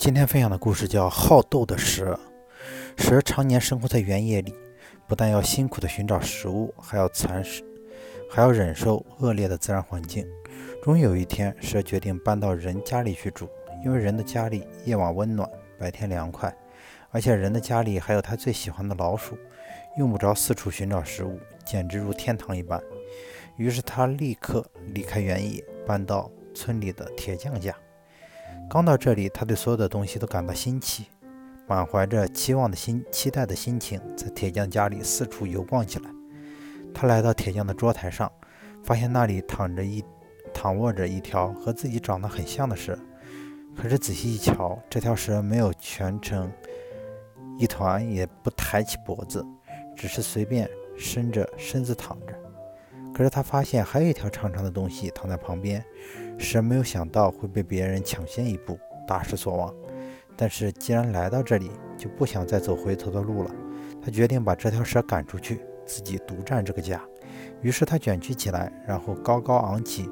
今天分享的故事叫《好斗的蛇》。蛇常年生活在原野里，不但要辛苦地寻找食物，还要蚕食，还要忍受恶劣的自然环境。终于有一天，蛇决定搬到人家里去住，因为人的家里夜晚温暖，白天凉快，而且人的家里还有他最喜欢的老鼠，用不着四处寻找食物，简直如天堂一般。于是他立刻离开原野，搬到村里的铁匠家。刚到这里，他对所有的东西都感到新奇，满怀着期望的心、期待的心情，在铁匠家里四处游逛起来。他来到铁匠的桌台上，发现那里躺着一、躺卧着一条和自己长得很像的蛇。可是仔细一瞧，这条蛇没有蜷成一团，也不抬起脖子，只是随便伸着身子躺着。可是他发现还有一条长长的东西躺在旁边，蛇没有想到会被别人抢先一步，大失所望。但是既然来到这里，就不想再走回头的路了。他决定把这条蛇赶出去，自己独占这个家。于是他卷曲起来，然后高高昂起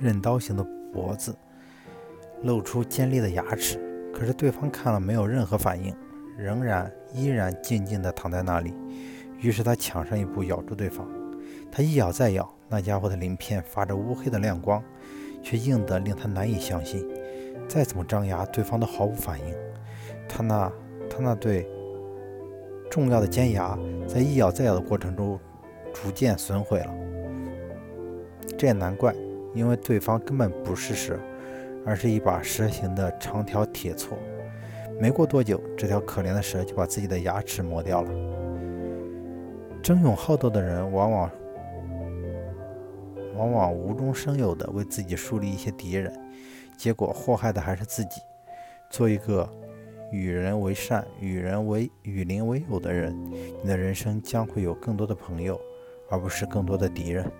刃刀形的脖子，露出尖利的牙齿。可是对方看了没有任何反应，仍然依然静静地躺在那里。于是他抢上一步，咬住对方。他一咬再咬，那家伙的鳞片发着乌黑的亮光，却硬得令他难以相信。再怎么张牙，对方都毫无反应。他那他那对重要的尖牙，在一咬再咬的过程中逐渐损毁了。这也难怪，因为对方根本不是蛇，而是一把蛇形的长条铁锉。没过多久，这条可怜的蛇就把自己的牙齿磨掉了。争勇好斗的人，往往。往往无中生有的为自己树立一些敌人，结果祸害的还是自己。做一个与人为善、与人为与邻为友的人，你的人生将会有更多的朋友，而不是更多的敌人。